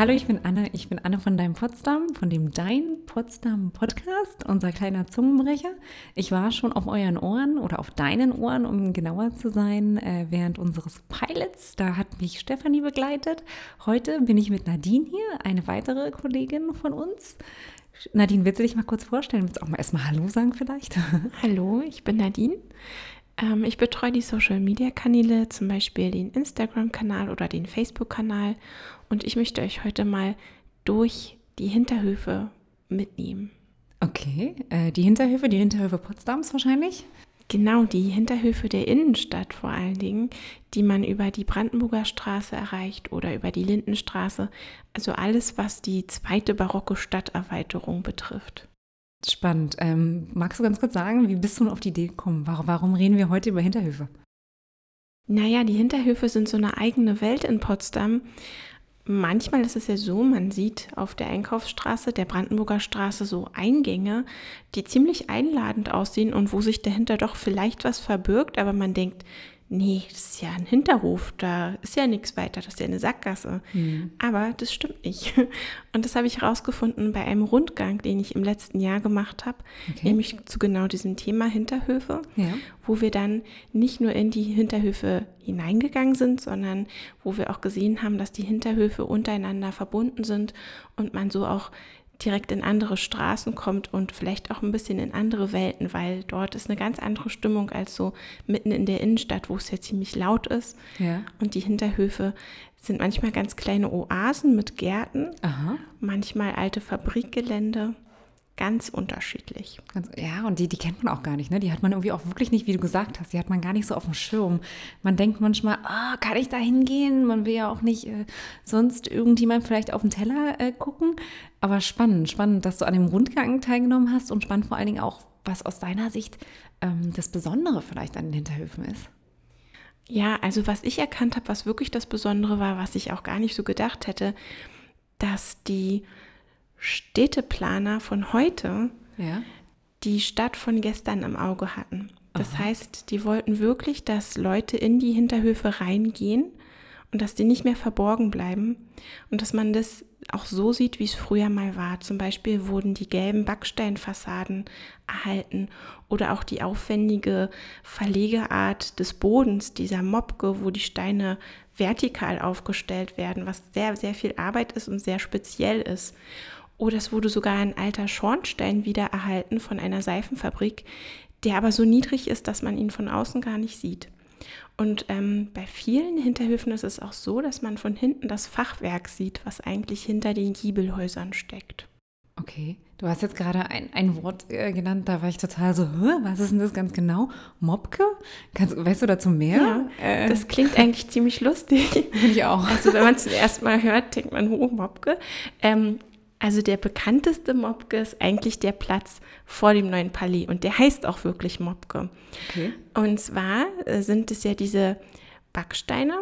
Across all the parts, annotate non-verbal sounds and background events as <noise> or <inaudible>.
Hallo, ich bin Anne. Ich bin Anne von Dein Potsdam, von dem Dein Potsdam Podcast, unser kleiner Zungenbrecher. Ich war schon auf euren Ohren oder auf deinen Ohren, um genauer zu sein, äh, während unseres Pilots. Da hat mich Stefanie begleitet. Heute bin ich mit Nadine hier, eine weitere Kollegin von uns. Nadine, willst du dich mal kurz vorstellen? Willst du auch mal erstmal Hallo sagen vielleicht? <laughs> Hallo, ich bin Nadine. Ähm, ich betreue die Social-Media-Kanäle, zum Beispiel den Instagram-Kanal oder den Facebook-Kanal. Und ich möchte euch heute mal durch die Hinterhöfe mitnehmen. Okay, äh, die Hinterhöfe, die Hinterhöfe Potsdams wahrscheinlich? Genau, die Hinterhöfe der Innenstadt vor allen Dingen, die man über die Brandenburger Straße erreicht oder über die Lindenstraße. Also alles, was die zweite barocke Stadterweiterung betrifft. Spannend. Ähm, magst du ganz kurz sagen, wie bist du auf die Idee gekommen? Warum, warum reden wir heute über Hinterhöfe? Naja, die Hinterhöfe sind so eine eigene Welt in Potsdam. Manchmal ist es ja so, man sieht auf der Einkaufsstraße, der Brandenburger Straße, so Eingänge, die ziemlich einladend aussehen und wo sich dahinter doch vielleicht was verbirgt, aber man denkt, nee, das ist ja ein Hinterhof, da ist ja nichts weiter, das ist ja eine Sackgasse. Mhm. Aber das stimmt nicht. <laughs> Und das habe ich herausgefunden bei einem Rundgang, den ich im letzten Jahr gemacht habe, okay. nämlich zu genau diesem Thema Hinterhöfe, ja. wo wir dann nicht nur in die Hinterhöfe hineingegangen sind, sondern wo wir auch gesehen haben, dass die Hinterhöfe untereinander verbunden sind und man so auch direkt in andere Straßen kommt und vielleicht auch ein bisschen in andere Welten, weil dort ist eine ganz andere Stimmung als so mitten in der Innenstadt, wo es ja ziemlich laut ist. Ja. Und die Hinterhöfe sind manchmal ganz kleine Oasen mit Gärten, Aha. manchmal alte Fabrikgelände ganz unterschiedlich. ja, und die, die kennt man auch gar nicht, ne? Die hat man irgendwie auch wirklich nicht, wie du gesagt hast, die hat man gar nicht so auf dem Schirm. Man denkt manchmal, ah, kann ich da hingehen? Man will ja auch nicht äh, sonst irgendjemand vielleicht auf den Teller äh, gucken. Aber spannend, spannend, dass du an dem Rundgang teilgenommen hast und spannend vor allen Dingen auch, was aus deiner Sicht ähm, das Besondere vielleicht an den Hinterhöfen ist. Ja, also was ich erkannt habe, was wirklich das Besondere war, was ich auch gar nicht so gedacht hätte, dass die Städteplaner von heute ja. die Stadt von gestern im Auge hatten. Das Aha. heißt, die wollten wirklich, dass Leute in die Hinterhöfe reingehen und dass die nicht mehr verborgen bleiben und dass man das auch so sieht, wie es früher mal war. Zum Beispiel wurden die gelben Backsteinfassaden erhalten oder auch die aufwendige Verlegeart des Bodens, dieser Mopke, wo die Steine vertikal aufgestellt werden, was sehr, sehr viel Arbeit ist und sehr speziell ist. Oder es wurde sogar ein alter Schornstein wieder erhalten von einer Seifenfabrik, der aber so niedrig ist, dass man ihn von außen gar nicht sieht. Und ähm, bei vielen Hinterhöfen ist es auch so, dass man von hinten das Fachwerk sieht, was eigentlich hinter den Giebelhäusern steckt. Okay, du hast jetzt gerade ein, ein Wort äh, genannt, da war ich total so, was ist denn das ganz genau? Mobke? Kannst, weißt du dazu mehr? Ja, äh. das klingt eigentlich ziemlich lustig. <laughs> Finde ich auch. Also wenn man es zum ersten Mal hört, denkt man, oh, Mobke. Ähm, also der bekannteste Mobke ist eigentlich der Platz vor dem neuen Palais und der heißt auch wirklich Mobke. Okay. Und zwar äh, sind es ja diese Backsteine,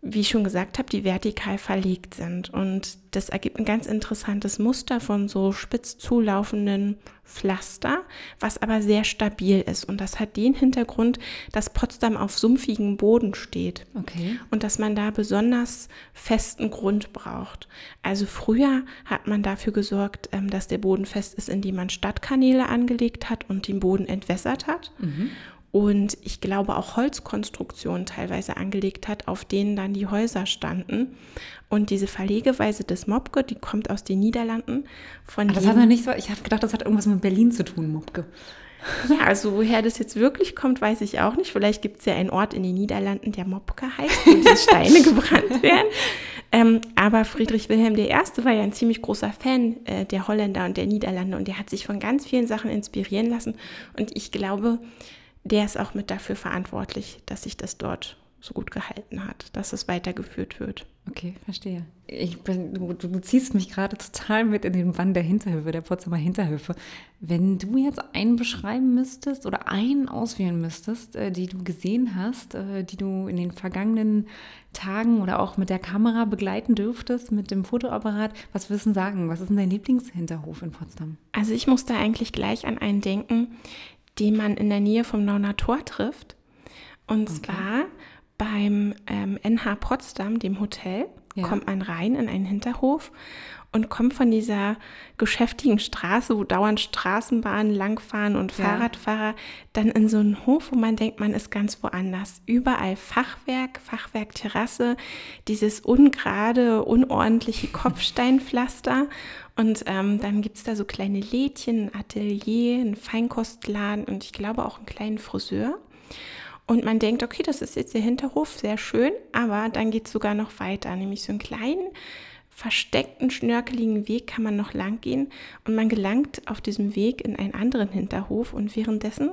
wie ich schon gesagt habe, die vertikal verlegt sind. Und das ergibt ein ganz interessantes Muster von so spitz zulaufenden Pflaster, was aber sehr stabil ist. Und das hat den Hintergrund, dass Potsdam auf sumpfigem Boden steht. Okay. Und dass man da besonders festen Grund braucht. Also früher hat man dafür gesorgt, ähm, dass der Boden fest ist, indem man Stadtkanäle angelegt hat und den Boden entwässert hat. Mhm und ich glaube auch Holzkonstruktionen teilweise angelegt hat, auf denen dann die Häuser standen. Und diese Verlegeweise des Mobke, die kommt aus den Niederlanden. Von das hat er nicht so, ich habe gedacht, das hat irgendwas mit Berlin zu tun, Mobke. <laughs> Ja, also woher das jetzt wirklich kommt, weiß ich auch nicht. Vielleicht gibt es ja einen Ort in den Niederlanden, der Mobke heißt, wo die Steine <laughs> gebrannt werden. Ähm, aber Friedrich Wilhelm I. war ja ein ziemlich großer Fan äh, der Holländer und der Niederlande und der hat sich von ganz vielen Sachen inspirieren lassen. Und ich glaube, der ist auch mit dafür verantwortlich, dass sich das dort so gut gehalten hat, dass es weitergeführt wird. Okay, verstehe. Ich bin, du, du ziehst mich gerade total mit in den Bann der Hinterhöfe, der Potsdamer Hinterhöfe. Wenn du jetzt einen beschreiben müsstest oder einen auswählen müsstest, äh, die du gesehen hast, äh, die du in den vergangenen Tagen oder auch mit der Kamera begleiten dürftest, mit dem Fotoapparat, was würdest du sagen? Was ist denn dein Lieblingshinterhof in Potsdam? Also ich muss da eigentlich gleich an einen denken, den man in der Nähe vom Nauner Tor trifft. Und okay. zwar beim ähm, NH Potsdam, dem Hotel. ja. kommt man rein in einen Hinterhof und kommt von dieser geschäftigen Straße, wo dauernd Straßenbahnen langfahren und Fahrradfahrer, ja. dann in so einen Hof, wo man denkt, man ist ganz woanders. Überall Fachwerk, Fachwerkterrasse, dieses ungerade, unordentliche <laughs> Kopfsteinpflaster. Und ähm, dann gibt es da so kleine Lädchen, ein Atelier, einen Feinkostladen und ich glaube auch einen kleinen Friseur. Und man denkt, okay, das ist jetzt der Hinterhof, sehr schön, aber dann geht es sogar noch weiter, nämlich so einen kleinen versteckten, schnörkeligen Weg kann man noch lang gehen und man gelangt auf diesem Weg in einen anderen Hinterhof und währenddessen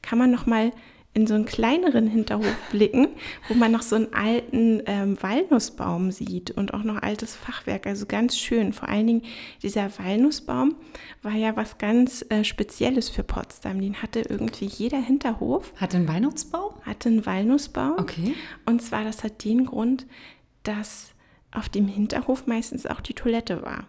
kann man noch mal in so einen kleineren Hinterhof blicken, wo man noch so einen alten ähm, Walnussbaum sieht und auch noch altes Fachwerk. Also ganz schön. Vor allen Dingen dieser Walnussbaum war ja was ganz äh, Spezielles für Potsdam. Den hatte irgendwie jeder Hinterhof. Hatte einen Walnussbaum? Hatte einen Walnussbaum. Okay. Und zwar, das hat den Grund, dass auf dem Hinterhof meistens auch die Toilette war.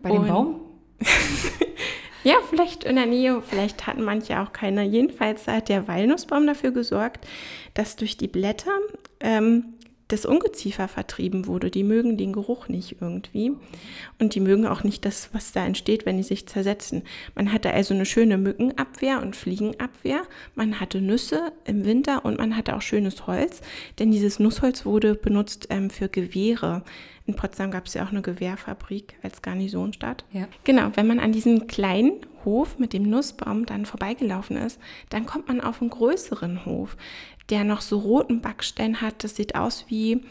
Bei dem Baum? <laughs> ja, vielleicht in der Nähe, vielleicht hatten manche auch keine. Jedenfalls hat der Walnussbaum dafür gesorgt, dass durch die Blätter ähm, das Ungeziefer vertrieben wurde. Die mögen den Geruch nicht irgendwie. Und die mögen auch nicht das, was da entsteht, wenn die sich zersetzen. Man hatte also eine schöne Mückenabwehr und Fliegenabwehr. Man hatte Nüsse im Winter und man hatte auch schönes Holz. Denn dieses Nussholz wurde benutzt ähm, für Gewehre. In Potsdam gab es ja auch eine Gewehrfabrik als Garnisonstadt. Ja. Genau, wenn man an diesem kleinen Hof mit dem Nussbaum dann vorbeigelaufen ist, dann kommt man auf einen größeren Hof der noch so roten Backstein hat. Das sieht aus wie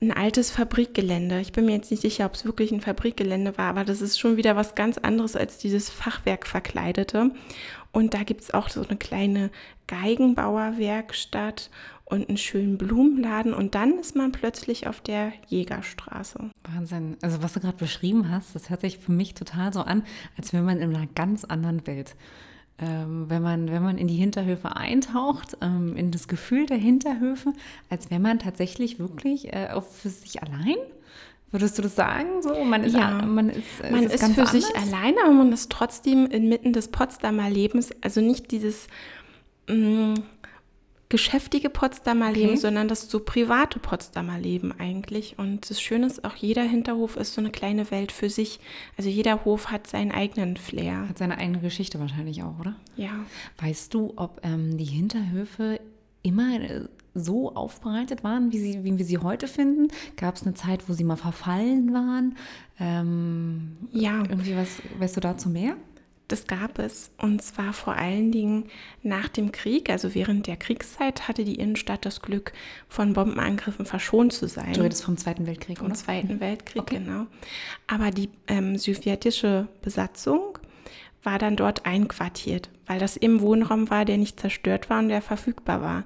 ein altes Fabrikgelände. Ich bin mir jetzt nicht sicher, ob es wirklich ein Fabrikgelände war, aber das ist schon wieder was ganz anderes als dieses Fachwerk verkleidete. Und da gibt es auch so eine kleine Geigenbauerwerkstatt und einen schönen Blumenladen und dann ist man plötzlich auf der Jägerstraße. Wahnsinn. Also was du gerade beschrieben hast, das hört sich für mich total so an, als wäre man in einer ganz anderen Welt ähm, wenn, man, wenn man in die Hinterhöfe eintaucht, ähm, in das Gefühl der Hinterhöfe, als wäre man tatsächlich wirklich äh, auf für sich allein? Würdest du das sagen? So, man ist, ja. man ist, man ist, ist für anders? sich alleine, aber man ist trotzdem inmitten des Potsdamer Lebens, also nicht dieses mh, mm, geschäftige Potsdamer okay. Leben, sondern das so private Potsdamer Leben eigentlich. Und das Schöne ist auch, jeder Hinterhof ist so eine kleine Welt für sich. Also jeder Hof hat seinen eigenen Flair. Hat seine eigene Geschichte wahrscheinlich auch, oder? Ja. Weißt du, ob ähm, die Hinterhöfe immer äh, so aufbereitet waren, wie, sie, wie wir sie heute finden? Gab es eine Zeit, wo sie mal verfallen waren? Ähm, ja. Irgendwie was, weißt du dazu mehr? Das gab es. Und zwar vor allen Dingen nach dem Krieg, also während der Kriegszeit, hatte die Innenstadt das Glück, von Bombenangriffen verschont zu sein. Du redest vom Zweiten Weltkrieg, oder? Vom Zweiten Weltkrieg, okay. genau. Aber die ähm, sowjetische Besatzung war dann dort einquartiert, weil das eben Wohnraum war, der nicht zerstört war und der verfügbar war.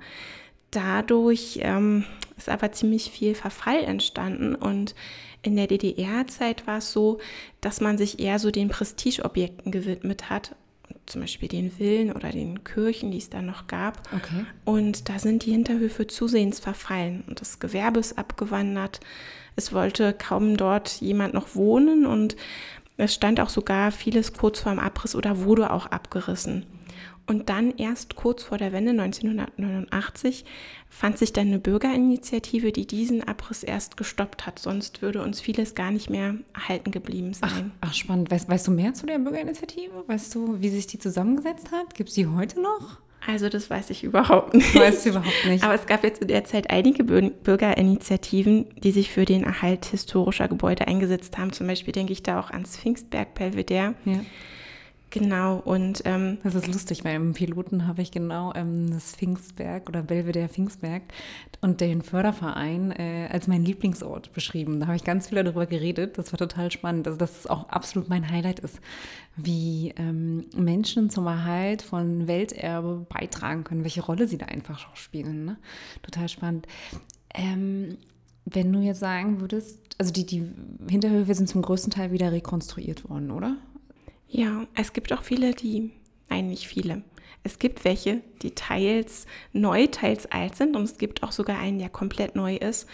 Dadurch ähm, ist aber ziemlich viel Verfall entstanden und in der DDR-Zeit war es so, dass man sich eher so den Prestigeobjekten gewidmet hat, zum Beispiel den Villen oder den Kirchen, die es da noch gab. Okay. Und da sind die Hinterhöfe zusehends verfallen und das Gewerbe ist abgewandert. Es wollte kaum dort jemand noch wohnen und es stand auch sogar vieles kurz vor dem Abriss oder wurde auch abgerissen. Und dann erst kurz vor der Wende 1989 fand sich dann eine Bürgerinitiative, die diesen Abriss erst gestoppt hat. Sonst würde uns vieles gar nicht mehr erhalten geblieben sein. Ach, ach spannend. Weißt, weißt, du mehr zu der Bürgerinitiative? Weißt du, wie sich die zusammengesetzt hat? Gibt es die heute noch? Also das weiß ich überhaupt nicht. Weißt du überhaupt nicht. Aber es gab jetzt in der Zeit einige Bürgerinitiativen, die sich für den Erhalt historischer Gebäude eingesetzt haben. Zum Beispiel denke ich da auch ans Pfingstberg Belvedere. Ja Genau, und ähm, das ist lustig, weil im Piloten habe ich genau ähm, das Pfingstberg oder Belvedere Pfingstberg und den Förderverein äh, als meinen Lieblingsort beschrieben. Da habe ich ganz viel darüber geredet. Das war total spannend. Also, das ist auch absolut mein Highlight ist, wie ähm, Menschen zum Erhalt von Welterbe beitragen können, welche Rolle sie da einfach auch spielen. Ne? Total spannend. Ähm, wenn du jetzt sagen würdest, also die, die Hinterhöfe sind zum größten Teil wieder rekonstruiert worden, oder? Ja, es gibt auch viele, die, nein, nicht viele. Es gibt welche, die teils neu, teils alt sind und es gibt auch sogar einen, der komplett neu ist,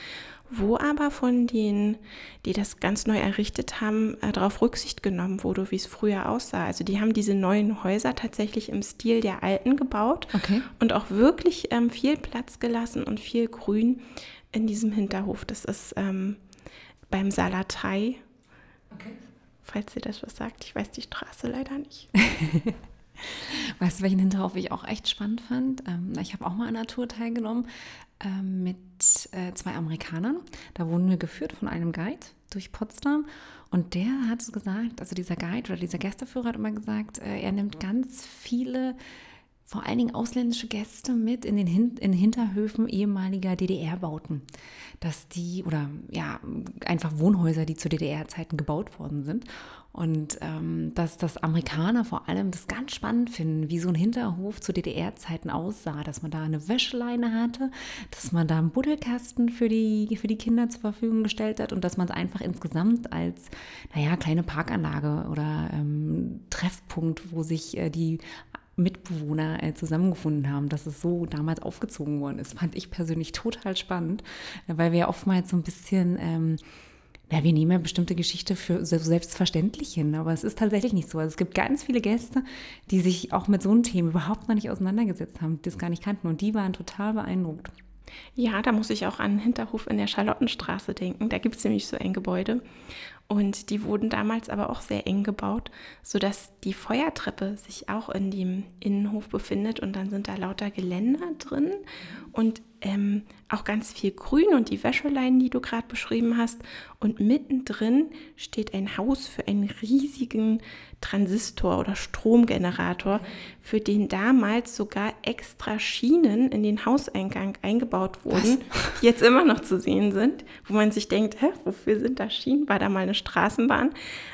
wo aber von denen, die das ganz neu errichtet haben, äh, darauf Rücksicht genommen wurde, wie es früher aussah. Also die haben diese neuen Häuser tatsächlich im Stil der alten gebaut okay. und auch wirklich ähm, viel Platz gelassen und viel Grün in diesem Hinterhof. Das ist ähm, beim Salatei. Okay. Falls ihr das was sagt, ich weiß die Straße leider nicht. <laughs> weißt du, welchen Hinterhof ich auch echt spannend fand? Ähm, ich habe auch mal an einer Tour teilgenommen ähm, mit äh, zwei Amerikanern. Da wurden wir geführt von einem Guide durch Potsdam. Und der hat gesagt, also dieser Guide oder dieser Gästeführer hat immer gesagt, äh, er nimmt ganz viele vor allen Dingen ausländische Gäste mit in den Hin in Hinterhöfen ehemaliger DDR-Bauten, dass die oder ja einfach Wohnhäuser, die zu DDR-Zeiten gebaut worden sind. Und ähm, dass das Amerikaner vor allem das ganz spannend finden, wie so ein Hinterhof zu DDR-Zeiten aussah, dass man da eine Wäscheleine hatte, dass man da einen Buddelkasten für die für die Kinder zur Verfügung gestellt hat und dass man es einfach insgesamt als naja kleine Parkanlage oder ähm, Treffpunkt, wo sich äh, die Mitbewohner äh, zusammengefunden haben, dass es so damals aufgezogen worden ist. Fand ich persönlich total spannend, weil wir ja oftmals so ein bisschen, ähm, ja, wir nehmen ja bestimmte Geschichte für selbstverständlich hin, aber es ist tatsächlich nicht so. Also es gibt ganz viele Gäste, die sich auch mit so einem Thema überhaupt noch nicht auseinandergesetzt haben, die das gar nicht kannten und die waren total beeindruckt. Ja, da muss ich auch an den Hinterhof in der Charlottenstraße denken. Da gibt es nämlich so ein Gebäude. Und die wurden damals aber auch sehr eng gebaut, sodass die Feuertreppe sich auch in dem Innenhof befindet und dann sind da lauter Geländer drin und ähm, auch ganz viel Grün und die Wäscheleinen, die du gerade beschrieben hast. Und mittendrin steht ein Haus für einen riesigen Transistor oder Stromgenerator, für den damals sogar extra Schienen in den Hauseingang eingebaut wurden, Was? die jetzt immer noch zu sehen sind, wo man sich denkt, hä, wofür sind da Schienen? War da mal eine Straßenbahn?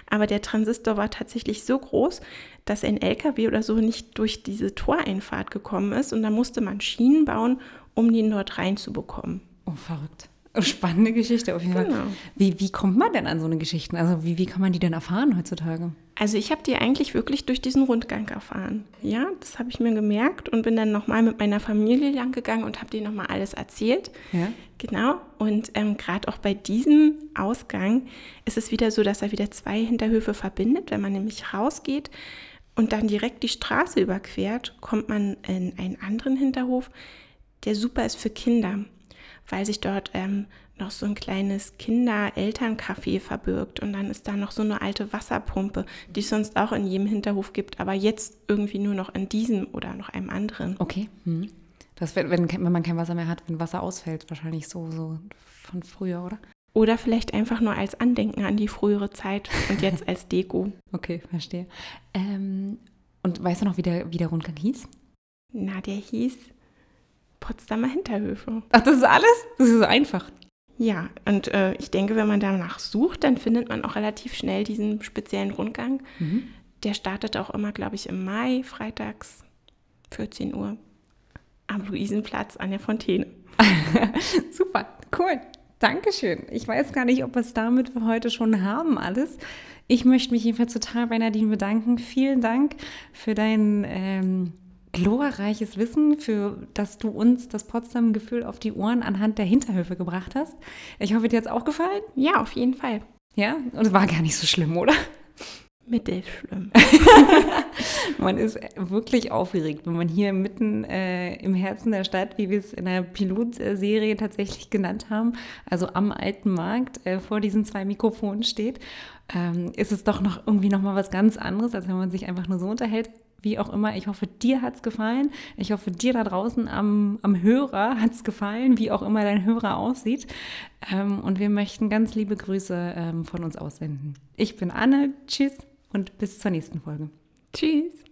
Aber der Transistor war tatsächlich so groß, dass ein LKW oder so nicht durch diese Toreinfahrt gekommen ist und da musste man Schienen bauen, um den dort reinzubekommen. Oh, verrückt. <laughs> Spannende Geschichte auf jeden genau. Fall. Wie, wie kommt man denn an so eine Geschichte? Also wie, wie kann man die denn erfahren heutzutage? Also ich habe die eigentlich wirklich durch diesen Rundgang erfahren. Ja, das habe ich mir gemerkt und bin dann nochmal mit meiner Familie lang gegangen und habe denen nochmal alles erzählt. Ja. Genau. Und ähm, gerade auch bei diesem Ausgang ist es wieder so, dass er wieder zwei Hinterhöfe verbindet. Wenn man nämlich rausgeht und dann direkt die Straße überquert, kommt man in einen anderen Hinterhof, der super ist für Kinder weil sich dort ähm, noch so ein kleines Kinder-Elterncafé verbirgt und dann ist da noch so eine alte Wasserpumpe, die es sonst auch in jedem Hinterhof gibt, aber jetzt irgendwie nur noch in diesem oder noch einem anderen. Okay. Hm. Das wird, wenn, wenn man kein Wasser mehr hat, wenn Wasser ausfällt, wahrscheinlich so, so von früher, oder? Oder vielleicht einfach nur als Andenken an die frühere Zeit und jetzt <laughs> als Deko. Okay, verstehe. Ähm, und weißt du noch, wie der, wie der Rundgang hieß? Na, der hieß Potsdamer Hinterhöfe. Ach, das ist alles? Das ist so einfach. Ja, und äh, ich denke, wenn man danach sucht, dann findet man auch relativ schnell diesen speziellen Rundgang. Mhm. Der startet auch immer, glaube ich, im Mai, freitags, 14 Uhr, am Luisenplatz an der Fontäne. <laughs> Super, cool. Dankeschön. Ich weiß gar nicht, ob wir es damit für heute schon haben, alles. Ich möchte mich jedenfalls total bei Nadine bedanken. Vielen Dank für deinen ähm, glorreiches Wissen, für das du uns das Potsdam-Gefühl auf die Ohren anhand der Hinterhöfe gebracht hast. Ich hoffe, dir hat es auch gefallen. Ja, auf jeden Fall. Ja, und es war gar nicht so schlimm, oder? Mittelschlimm. <laughs> man ist wirklich aufgeregt, wenn man hier mitten äh, im Herzen der Stadt, wie wir es in der Pilotserie tatsächlich genannt haben, also am alten Markt äh, vor diesen zwei Mikrofonen steht, ähm, ist es doch noch irgendwie noch mal was ganz anderes, als wenn man sich einfach nur so unterhält wie auch immer. Ich hoffe, dir hat es gefallen. Ich hoffe, dir da draußen am, am Hörer hat es gefallen, wie auch immer dein Hörer aussieht. Ähm, und wir möchten ganz liebe Grüße ähm, von uns aussenden. Ich bin Anne. Tschüss und bis zur nächsten Folge. Tschüss.